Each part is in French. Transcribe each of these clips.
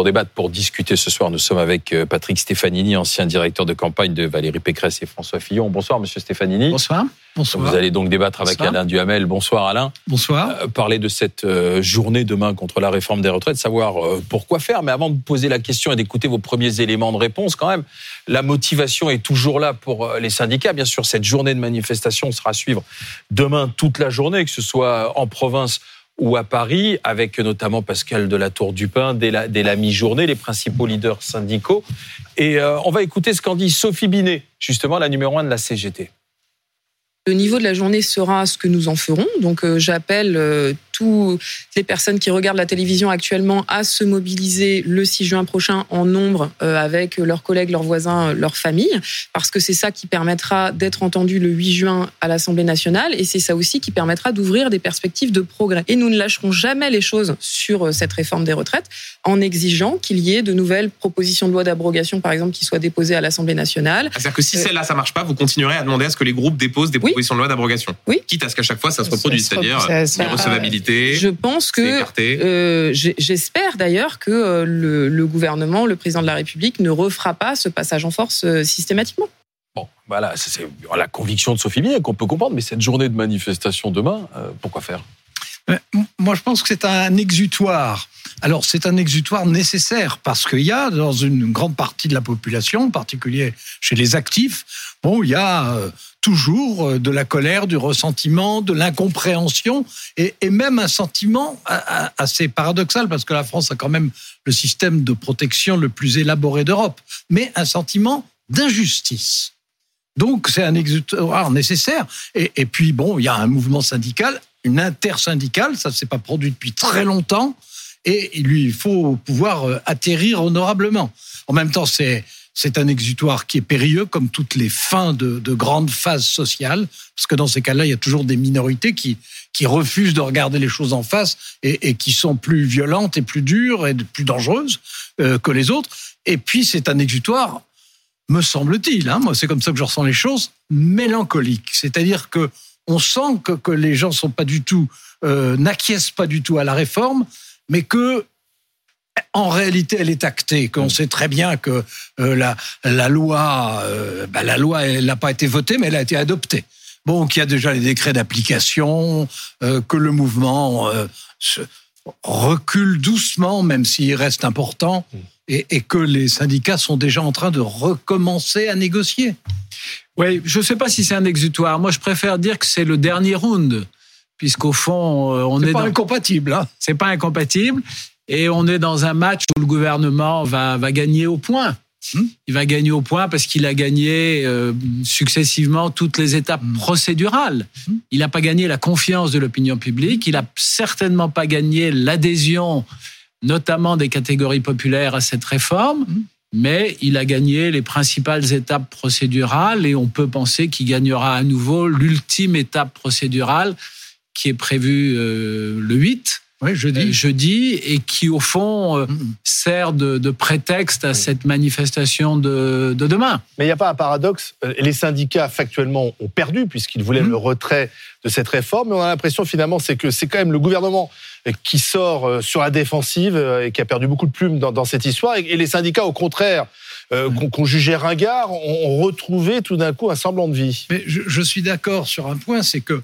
pour débattre, pour discuter ce soir. Nous sommes avec euh, Patrick Stefanini, ancien directeur de campagne de Valérie Pécresse et François Fillon. Bonsoir, monsieur Stefanini. Bonsoir. Bonsoir. Vous allez donc débattre avec Alain Duhamel. Bonsoir, Alain. Bonsoir. Euh, parler de cette euh, journée demain contre la réforme des retraites, savoir pourquoi faire. Mais avant de poser la question et d'écouter vos premiers éléments de réponse, quand même, la motivation est toujours là pour les syndicats. Bien sûr, cette journée de manifestation sera à suivre demain toute la journée, que ce soit en province ou à Paris, avec notamment Pascal de la Tour du Pin dès la, mi-journée, les principaux leaders syndicaux. Et euh, on va écouter ce qu'en dit Sophie Binet, justement la numéro un de la CGT. Le niveau de la journée sera ce que nous en ferons. Donc euh, j'appelle euh, toutes les personnes qui regardent la télévision actuellement à se mobiliser le 6 juin prochain en nombre euh, avec leurs collègues, leurs voisins, leurs familles, parce que c'est ça qui permettra d'être entendu le 8 juin à l'Assemblée nationale et c'est ça aussi qui permettra d'ouvrir des perspectives de progrès. Et nous ne lâcherons jamais les choses sur euh, cette réforme des retraites en exigeant qu'il y ait de nouvelles propositions de loi d'abrogation, par exemple, qui soient déposées à l'Assemblée nationale. C'est-à-dire que si euh, celle-là, ça marche pas, vous continuerez à demander à ce que les groupes déposent des propositions de loi d'abrogation. Oui. Quitte à ce qu'à chaque fois, ça se reproduise, c'est-à-dire les je pense que euh, j'espère d'ailleurs que euh, le, gouvernement, le président de la République, ne refera pas ce passage en force euh, systématiquement. Bon, voilà, c'est la conviction de Sophie Binet qu'on peut comprendre, mais cette journée de manifestation demain, pourquoi faire? Moi, je pense que c'est un exutoire. Alors, c'est un exutoire nécessaire parce qu'il y a dans une grande partie de la population, en particulier chez les actifs, bon, il y a toujours euh, de la colère, du ressentiment, de l'incompréhension et, même un sentiment assez paradoxal parce que la France a quand même le système de protection le plus élaboré d'Europe, mais un sentiment d'injustice. Donc c'est un exutoire nécessaire. Et, puis bon, il y a un mouvement syndical, une intersyndicale, ça ne s'est pas produit depuis très longtemps, et il lui faut pouvoir euh, atterrir honorablement. En même temps, c'est c'est un exutoire qui est périlleux, comme toutes les fins de, grandes phases sociales, parce que dans ces cas-là, il y a toujours des minorités qui, qui refusent de regarder les choses en face et, qui sont plus violentes et plus dures et plus dangereuses euh, que les autres. Et puis, c'est un exutoire, me semble-t-il, hein, moi c'est comme ça que je ressens les choses, mélancolique. C'est-à-dire que on sent que, les gens sont pas du tout, euh, n'acquiescent pas du tout à la réforme, mais que en réalité, elle est actée, qu'on mm. sait très bien que euh, la, la loi, euh, bah, la loi, elle n'a pas été votée, mais elle a été adoptée. Bon, qu'il y a déjà les décrets d'application, euh, que le mouvement se recule doucement, même s'il reste important, mm. et, et, que les syndicats sont déjà en train de recommencer à négocier. Oui, je ne sais pas si c'est un exutoire. Moi, je préfère dire que c'est le dernier round puisqu'au fond, on est. C'est pas incompatible, hein C'est pas incompatible. Et on est dans un match où le gouvernement va, va gagner au point. Hmm. Il va gagner au point parce qu'il a gagné euh, successivement toutes les étapes hmm. procédurales. Hmm. Il n'a pas gagné la confiance de l'opinion publique. Il n'a certainement pas gagné l'adhésion, notamment des catégories populaires, à cette réforme. Mais il a gagné les principales étapes procédurales et on peut penser qu'il gagnera à nouveau l'ultime étape procédurale qui est prévue euh, le 8 oui, jeudi. Euh, jeudi, et qui au fond euh, sert de, prétexte à cette manifestation de, demain. Mais il n'y a pas un paradoxe. Les syndicats factuellement ont perdu puisqu'ils voulaient le retrait de cette réforme, mais on a l'impression finalement c'est que c'est quand même le gouvernement qui sort sur la défensive et qui a perdu beaucoup de plumes dans, cette histoire, et, les syndicats au contraire. qu'on jugeait ringard, ont retrouvé tout d'un coup un semblant de vie. Mais je, je suis d'accord sur un point, c'est que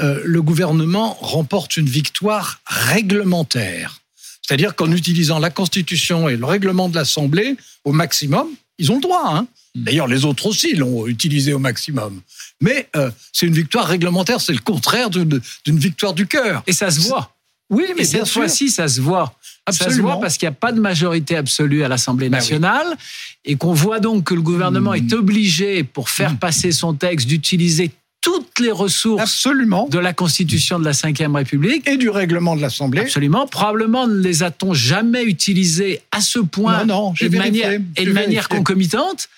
euh, le gouvernement remporte une victoire réglementaire. C'est-à-dire qu'en utilisant la Constitution et le règlement de l'Assemblée au maximum, ils ont le droit. Hein D'ailleurs, les autres aussi l'ont utilisé au maximum. Mais euh, c'est une victoire réglementaire, c'est le contraire d'une victoire du cœur. Et ça se voit. Oui, mais cette fois-ci, ça se voit. Absolument. Ça se voit parce qu'il n'y a pas de majorité absolue à l'Assemblée ben nationale et qu'on voit donc que le gouvernement hmm. est obligé, pour faire hmm. passer son texte, d'utiliser toutes les ressources Absolument. de la Constitution de la Ve République. Et du règlement de l'Assemblée. Absolument. Probablement ne les a-t-on jamais utilisés à ce point non, non, et de manière, et de manière concomitante.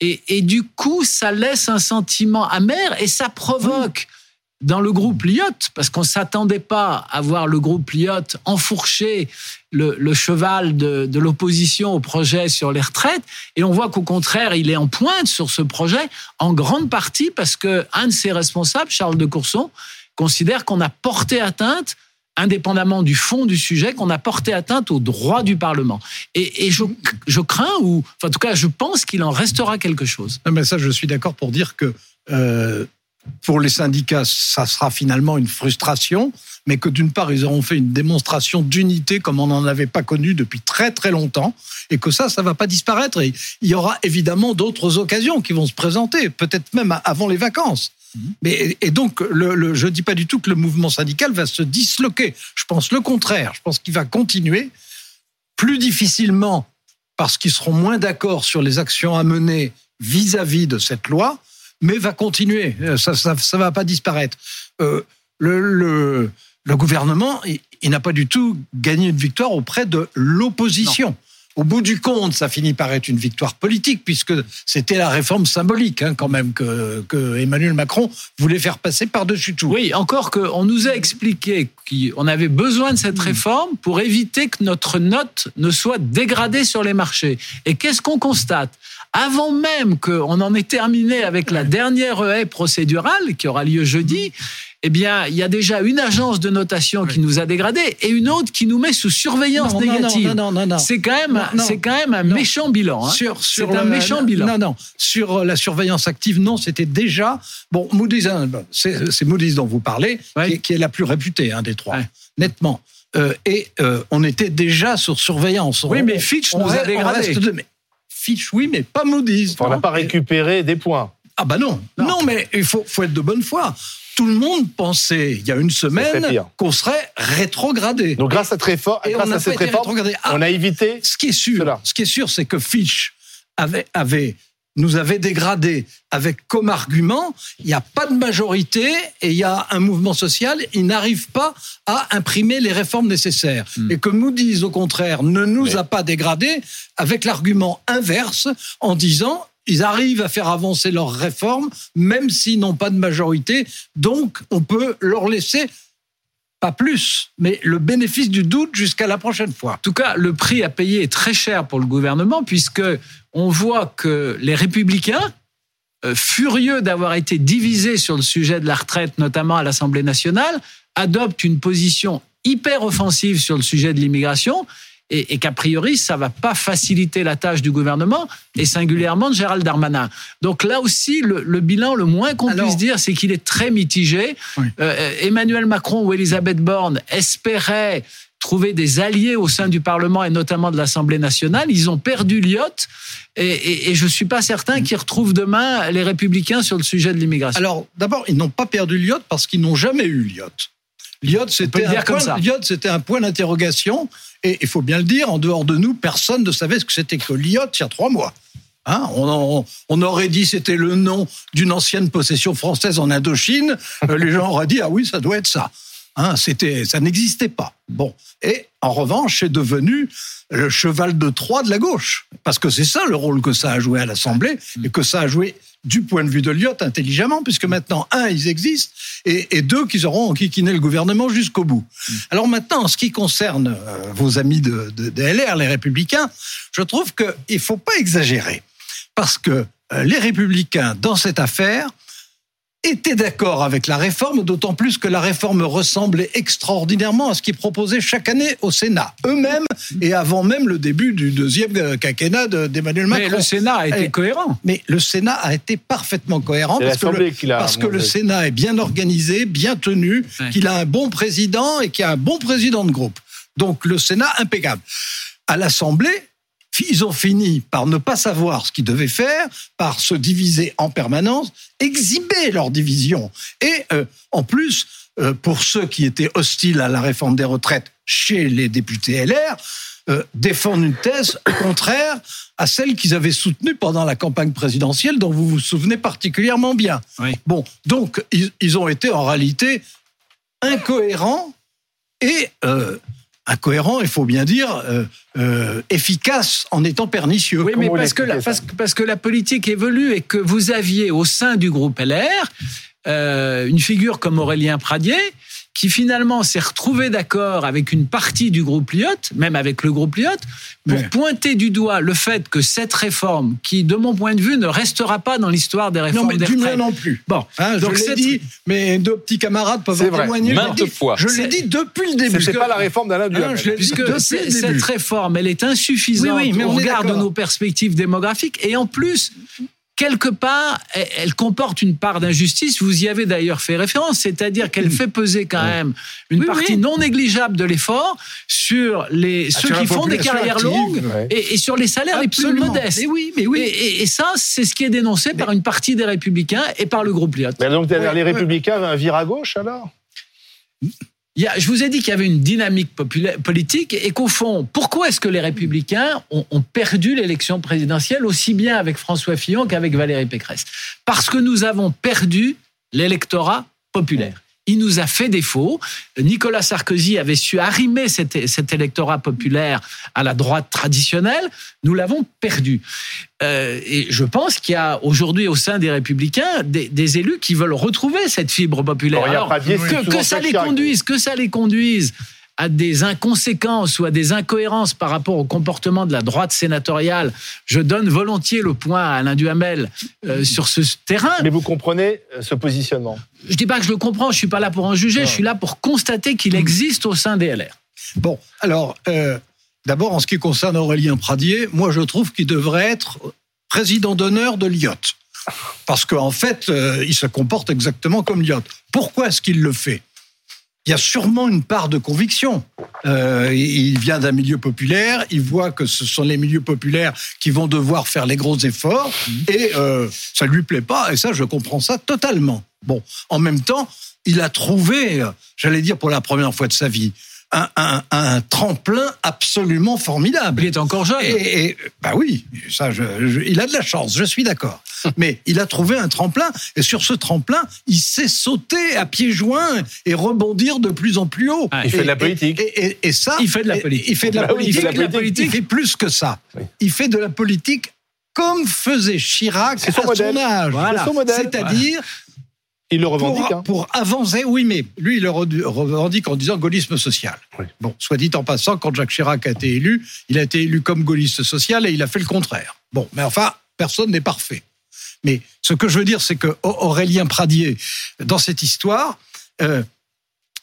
Et, et, du coup, ça laisse un sentiment amer et ça provoque dans le groupe Lyotte, parce qu'on ne s'attendait pas à voir le groupe Lyotte enfourcher le, cheval de, l'opposition au projet sur les retraites, et on voit qu'au contraire, il est en pointe sur ce projet, en grande partie parce que un de ses responsables, Charles de Courson, considère qu'on a porté atteinte indépendamment du fond du sujet, qu'on a porté atteinte aux droits du Parlement. Et, je, crains, ou enfin, en tout cas, je pense qu'il en restera quelque chose. mais ça, je suis d'accord pour dire que euh, pour les syndicats, ça sera finalement une frustration, mais que d'une part, ils auront fait une démonstration d'unité comme on n'en avait pas connu depuis très très longtemps, et que ça, ça va pas disparaître. Et il y aura évidemment d'autres occasions qui vont se présenter, peut-être même avant les vacances. Mhm. Mais, et donc, le, je ne dis pas du tout que le mouvement syndical va se disloquer. Je pense le contraire. Je pense qu'il va continuer plus difficilement parce qu'ils seront moins d'accord sur les actions à mener vis-à-vis de cette loi, mais va continuer. Euh, ça ne va pas disparaître. Euh, le, le, gouvernement, il n'a pas du tout gagné une victoire auprès de l'opposition au bout du compte, ça finit par être une victoire politique, puisque c'était la réforme symbolique, hein, quand même, que, Emmanuel Macron voulait faire passer par-dessus tout. Oui, encore qu'on nous a expliqué qu'on avait besoin de cette hmm. réforme pour éviter que notre note ne soit dégradée sur les marchés. Et qu'est-ce qu'on constate? Avant même qu'on en ait terminé avec la dernière haie procédurale qui aura lieu jeudi, eh bien, il y a déjà une agence de notation qui nous a dégradé et une autre qui nous met sous surveillance négative. Non, non, non, c'est quand même, c'est quand même un méchant bilan. Hein. Sur, sur c'est un méchant bilan. Non, non. Sur la surveillance active, non, c'était déjà bon. Moody's, hein, c'est, Moody's dont vous parlez, qui, est la plus réputée hein, des trois, nettement. Euh, et euh, on était déjà sur surveillance. Oui, mais Fitch nous a dégradé. Fitch, oui, mais pas Moody's. On n'a pas récupéré des points. Ah bah non. non, mais il faut, faut être de bonne foi tout le monde pensait il y a une semaine qu'on serait rétrogradé. Donc grâce à, cette réforme, on a évité. Ce qui est sûr, ce qui est sûr, c'est que Fitch avait, avait nous avait dégradé avec comme argument, il n'y a pas de majorité et il y a un mouvement social, il n'arrive pas à imprimer les réformes nécessaires. Hmm. Et que Moody's, au contraire, ne nous a pas dégradé avec l'argument inverse en disant ils arrivent à faire avancer leurs réformes, même s'ils n'ont pas de majorité. Donc, on peut leur laisser pas plus, mais le bénéfice du doute jusqu'à la prochaine fois. En tout cas, le prix à payer est très cher pour le gouvernement, puisque on voit que les républicains, euh, furieux d'avoir été divisés sur le sujet de la retraite, notamment à l'Assemblée nationale, adoptent une position hyper offensive sur le sujet de l'immigration et, qu'a priori, ça va pas faciliter la tâche du gouvernement et singulièrement de Gérald Darmanin. Donc là aussi, le, bilan, le moins qu'on puisse dire, c'est qu'il est très mitigé. Euh, Emmanuel Macron ou Elisabeth Borne espéraient trouver des alliés au sein du Parlement et notamment de l'Assemblée nationale. Ils ont perdu Lyotte et, et, je suis pas certain qu'ils retrouvent demain les Républicains sur le sujet de l'immigration. Alors d'abord, ils n'ont pas perdu Lyotte parce qu'ils n'ont jamais eu Lyotte. Lyotte, c'était un, un point d'interrogation. Et il faut bien le dire, en dehors de nous, personne ne savait ce que c'était que Lyotte il y a trois mois. Hein on, on, aurait dit c'était le nom d'une ancienne possession française en Indochine. Euh, les gens auraient dit ah oui, ça doit être ça. Hein, c'était, ça n'existait pas. Bon. Et en revanche, c'est devenu le cheval de Troie de la gauche, parce que c'est ça le rôle que ça a joué à l'Assemblée et que ça a joué du point de vue de Lyotte intelligemment, puisque maintenant, un, ils existent, et, deux, qu'ils auront enquiquiné le gouvernement jusqu'au bout. Alors maintenant, en ce qui concerne euh, vos amis de, de, LR, les Républicains, je trouve qu'il ne faut pas exagérer, parce que euh, les Républicains, dans cette affaire, étaient d'accord avec la réforme, d'autant plus que la réforme ressemblait extraordinairement à ce qu'ils proposaient chaque année au Sénat, eux-mêmes, et avant même le début du deuxième quinquennat d'Emmanuel Macron. Mais le Sénat a été cohérent. Mais le Sénat a été parfaitement cohérent parce, que le, parce que le, Sénat est bien organisé, bien tenu, qu'il a un bon président et qu'il a un bon président de groupe. Donc le Sénat impeccable. À l'Assemblée, ils ont fini par ne pas savoir ce qu'ils devaient faire, par se diviser en permanence, exhiber leur division. Et euh, en plus, euh, pour ceux qui étaient hostiles à la réforme des retraites chez les députés LR, euh, défendre une thèse contraire à celle qu'ils avaient soutenue pendant la campagne présidentielle, dont vous vous souvenez particulièrement bien. Bon, donc ils, ils, ont été en réalité incohérents et incohérent, il faut bien dire, euh, euh, efficace en étant pernicieux. Oui, mais parce que, la, parce, que la politique évolue et que vous aviez au sein du groupe LR euh, une figure comme Aurélien Pradier qui finalement s'est retrouvé d'accord avec une partie du groupe Lyotte, même avec le groupe Lyotte, pour pointer du doigt le fait que cette réforme, qui de mon point de vue ne restera pas dans l'histoire des réformes Non, mais des du retraites. non plus. Bon, Hein, donc je l'ai cette- dit, mais deux petits camarades peuvent C'est en témoigner. Maintes fois. Je l'ai C'est- dit depuis le début. C'était pas la réforme d'Alain Duhamel. Je Puisque depuis c'est- le cette début. réforme, elle est insuffisante Oui, oui, mais au on est regard de d'accord. nos perspectives démographiques. Et en plus, quelque part, elle, elle comporte une part d'injustice. Vous y avez d'ailleurs fait référence, c'est-à-dire qu'elle fait peser quand même une Oui, partie oui. non négligeable de l'effort sur les, Ah, ceux sur qui font des carrières active, longues ouais. et, et sur les salaires les plus Absolument. modestes. Mais oui, mais oui. Et, et- et ça, c'est ce qui est dénoncé par une partie des Républicains et par le groupe Lyot. Mais donc, derrière Ouais, les ouais. Républicains, un vire à gauche alors? Je vous ai dit qu'il y avait une dynamique politique et qu'au fond, pourquoi est-ce que les républicains ont perdu l'élection présidentielle aussi bien avec François Fillon qu'avec Valérie Pécresse? Parce que nous avons perdu l'électorat populaire. Il nous a fait défaut. Nicolas Sarkozy avait su arrimer cet, cet électorat populaire à la droite traditionnelle. Nous l'avons perdu. Euh, et je pense qu'il y a aujourd'hui au sein des Républicains des, des élus qui veulent retrouver cette fibre populaire. Alors, que, ça les conduise, que ça les conduise à des inconséquences ou à des incohérences par rapport au comportement de la droite sénatoriale, je donne volontiers le point à Alain Duhamel euh, sur ce terrain. Mais vous comprenez euh, ce positionnement Je dis pas que je le comprends, je suis pas là pour en juger, je suis là pour constater qu'il existe au sein des LR. Bon, alors, euh, d'abord, en ce qui concerne Aurélien Pradier, moi, je trouve qu'il devrait être président d'honneur de l'IOT. Parce qu'en fait, euh, il se comporte exactement comme l'IOT. Pourquoi est-ce qu'il le fait? Il y a sûrement une part de conviction. Euh, il vient d'un milieu populaire, il voit que ce sont les milieux populaires qui vont devoir faire les gros efforts, et euh, ça lui plaît pas, et ça, je comprends ça totalement. Bon, en même temps, il a trouvé, j'allais dire pour la première fois de sa vie, un, un- un tremplin absolument formidable. Il est encore jeune. Et, et- bah oui, ça, je- je- il a de la chance, je suis d'accord. Mais il a trouvé un tremplin, et sur ce tremplin, il sait sauter à pieds joints et rebondir de plus en plus haut. Ah, il fait de la Et- politique. Et, et- et ça, Il fait de la et- politique. Il fait de la Bah oui, il politique. fait de la politique. Il fait plus que ça. Oui. Il fait de la politique comme faisait Chirac son à modèle. son âge. Modèle. C'est-à-dire Il le revendique. pour, hein. pour avancer, oui, mais lui, il le re- revendique en disant gaullisme social. Oui. Bon, soit dit en passant, quand Jacques Chirac a été élu, il a été élu comme gaulliste social et il a fait le contraire. Bon, mais enfin, personne n'est parfait. Mais ce que je veux dire, c'est que Au- Aurélien Pradier, dans cette histoire, euh,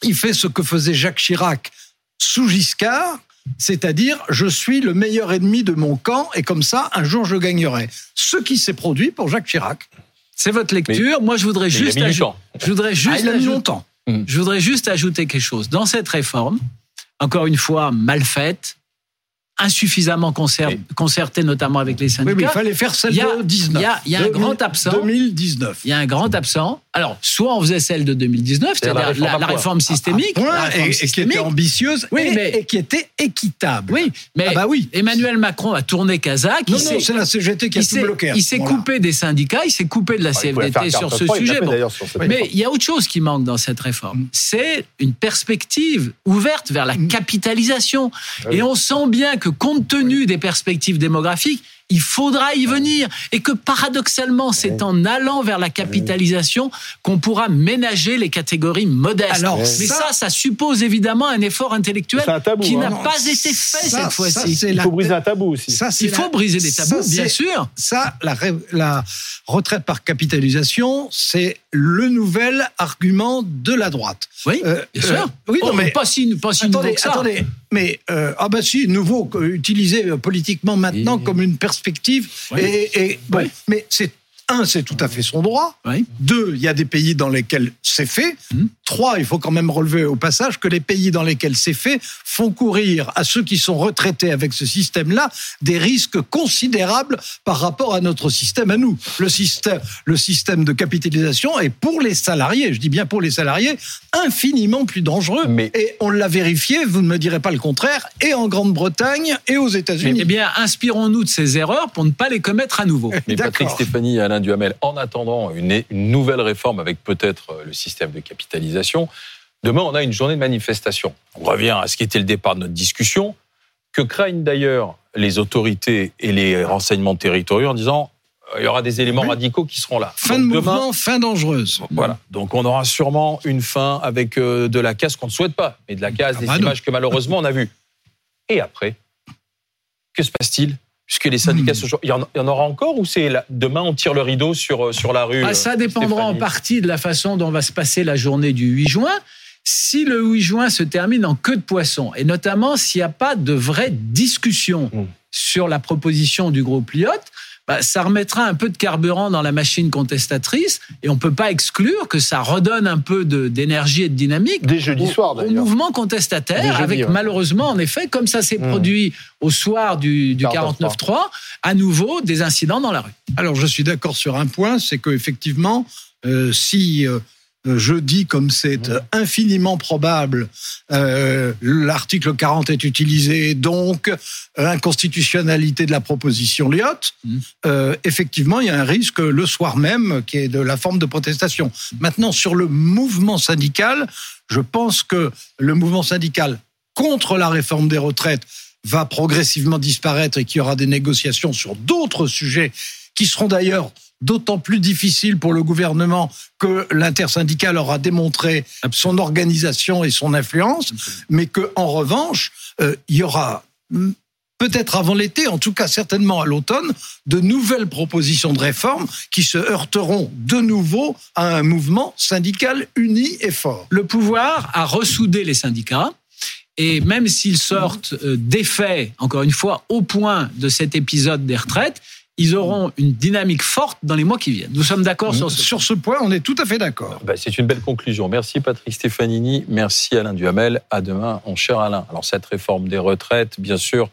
il fait ce que faisait Jacques Chirac sous Giscard, c'est-à-dire je suis le meilleur ennemi de mon camp et comme ça, un jour, je gagnerai. Ce qui s'est produit pour Jacques Chirac. C'est votre lecture. Moi, je voudrais Mais il a juste mis du ajouter- temps. je voudrais juste Ah, il a mis ajouter- longtemps. Je voudrais juste ajouter quelque chose. Dans cette réforme, encore une fois mal faite, insuffisamment concer- Oui. concertée, notamment avec les Oui, syndicats. mais il fallait faire celle Il y a- de 19. il y a- il y a un 2000 grand absent. 2019. Il y a un grand absent. Alors, soit on faisait celle de 2019, C'est-à-dire la réforme systémique, Point, la réforme et, et qui était ambitieuse Oui, et, mais- et qui était équitable. Oui, mais Ah bah oui. Emmanuel Macron a tourné Kazakh. Non, il non, s'est- c'est la CGT qui a tout bloqué. à il s'est coupé des syndicats, il s'est coupé de la Ah, CFDT faire sur ce sujet. Bon. sur Mais il y a autre chose qui manque dans cette réforme. C'est une perspective ouverte vers la capitalisation. oui. Et on sent bien que compte tenu des perspectives démographiques, il faudra y venir. Et que paradoxalement, c'est en allant vers la capitalisation qu'on pourra ménager les catégories modestes. Alors, Mais ça- ça, ça suppose évidemment un effort intellectuel C'est un tabou, qui hein. n'a Non, pas été fait ça- cette fois-ci. c'est Il la- faut briser un tabou aussi. ça, c'est Il faut la- briser des tabous, ça, bien sûr. Ça, la, ré- la retraite par capitalisation, c'est le nouvel argument de la droite. Oui, Euh, bien euh, sûr. oui, non, Oh, mais- pas si, pas si nouveau attendez, que ça. attendez, mais euh, ah bah si, nouveau, euh, utilisé euh, politiquement maintenant Et- comme une perspective. Oui. Et, et- bon, Oui. mais c'est un, c'est tout à fait son droit. Oui. Deux, il y a des pays dans lesquels c'est fait. Mhm. Trois, il faut quand même relever au passage que les pays dans lesquels c'est fait font courir à ceux qui sont retraités avec ce système-là des risques considérables par rapport à notre système à nous. Le système, le système de capitalisation est pour les salariés, je dis bien pour les salariés, infiniment plus dangereux. Mais- Et on l'a vérifié, vous ne me direz pas le contraire, et en Grande-Bretagne et aux États-Unis. Eh bien, inspirons-nous de ces erreurs pour ne pas les commettre à nouveau. Mais Patrick. Stéphanie Alain Duhamel, en attendant une, une nouvelle réforme avec peut-être euh, le système de capitalisation, demain on a une journée de manifestation. On revient à ce qui était le départ de notre discussion, que craignent d'ailleurs les autorités et les renseignements territoriaux en disant il y aura des éléments radicaux qui seront là. Fin de mouvement, fin dangereuse. Voilà. Donc on aura sûrement une fin avec euh, de la casse qu'on ne souhaite pas, mais de la casse, Ah des bah non. images que malheureusement on a vues. Et après, que se passe-t-il? Puisque les syndicats Hmm. il y, en, il y en aura encore ou c'est demain on tire le rideau sur, euh, sur la rue Ah, euh, ça dépendra en partie de la façon dont va se passer la journée du 8 juin. Si le 8 juin se termine en queue de poisson, et notamment s'il n'y a pas de vraie discussion Mm. sur la proposition du groupe Lyotte, bah, ça remettra un peu de carburant dans la machine contestatrice, et on ne peut pas exclure que ça redonne un peu de- d'énergie et de dynamique Dès jeudi au, soir, au mouvement contestataire, jeudi, avec ouais. malheureusement, en effet, comme ça s'est Mm. produit au soir du, du 49.3. 49.3, à nouveau des incidents dans la rue. Alors, je suis d'accord sur un point, c'est qu'effectivement, euh, si euh, je dis comme c'est euh, infiniment probable, euh, l'article 40 est utilisé, donc euh, inconstitutionnalité de la proposition Lyotte, Mhm. euh, effectivement, il y a un risque le soir même qui est de la forme de protestation. Maintenant, sur le mouvement syndical, je pense que le mouvement syndical contre la réforme des retraites va progressivement disparaître et qu'il y aura des négociations sur d'autres sujets qui seront d'ailleurs d'autant plus difficiles pour le gouvernement que l'intersyndical aura démontré son organisation et son influence, mais que en revanche, euh, il y aura hmm, peut-être avant l'été, en tout cas certainement à l'automne, de nouvelles propositions de réforme qui se heurteront de nouveau à un mouvement syndical uni et fort. le pouvoir a ressoudé les syndicats. Et même s'ils sortent euh, défaits, encore une fois, au point de cet épisode des retraites, ils auront une dynamique forte dans les mois qui viennent. Nous sommes d'accord sur ce Sur ce point, on est tout à fait d'accord. Ben, c'est une belle conclusion. Merci Patrick Stefanini, merci Alain Duhamel. À demain, mon cher Alain. Alors cette réforme des retraites, bien sûr,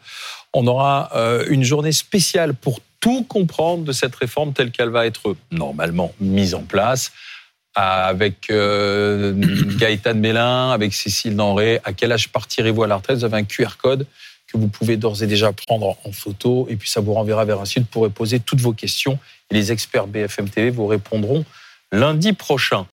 on aura euh, une journée spéciale pour tout comprendre de cette réforme telle qu'elle va être normalement mise en place avec euh, Gaëtan Mélin, avec Cécile Denré. À quel âge partirez-vous à la retraite? Vous avez un QR code que vous pouvez d'ores et déjà prendre en photo et puis ça vous renverra vers un site pour poser toutes vos questions et les experts BFM TV vous répondront lundi prochain.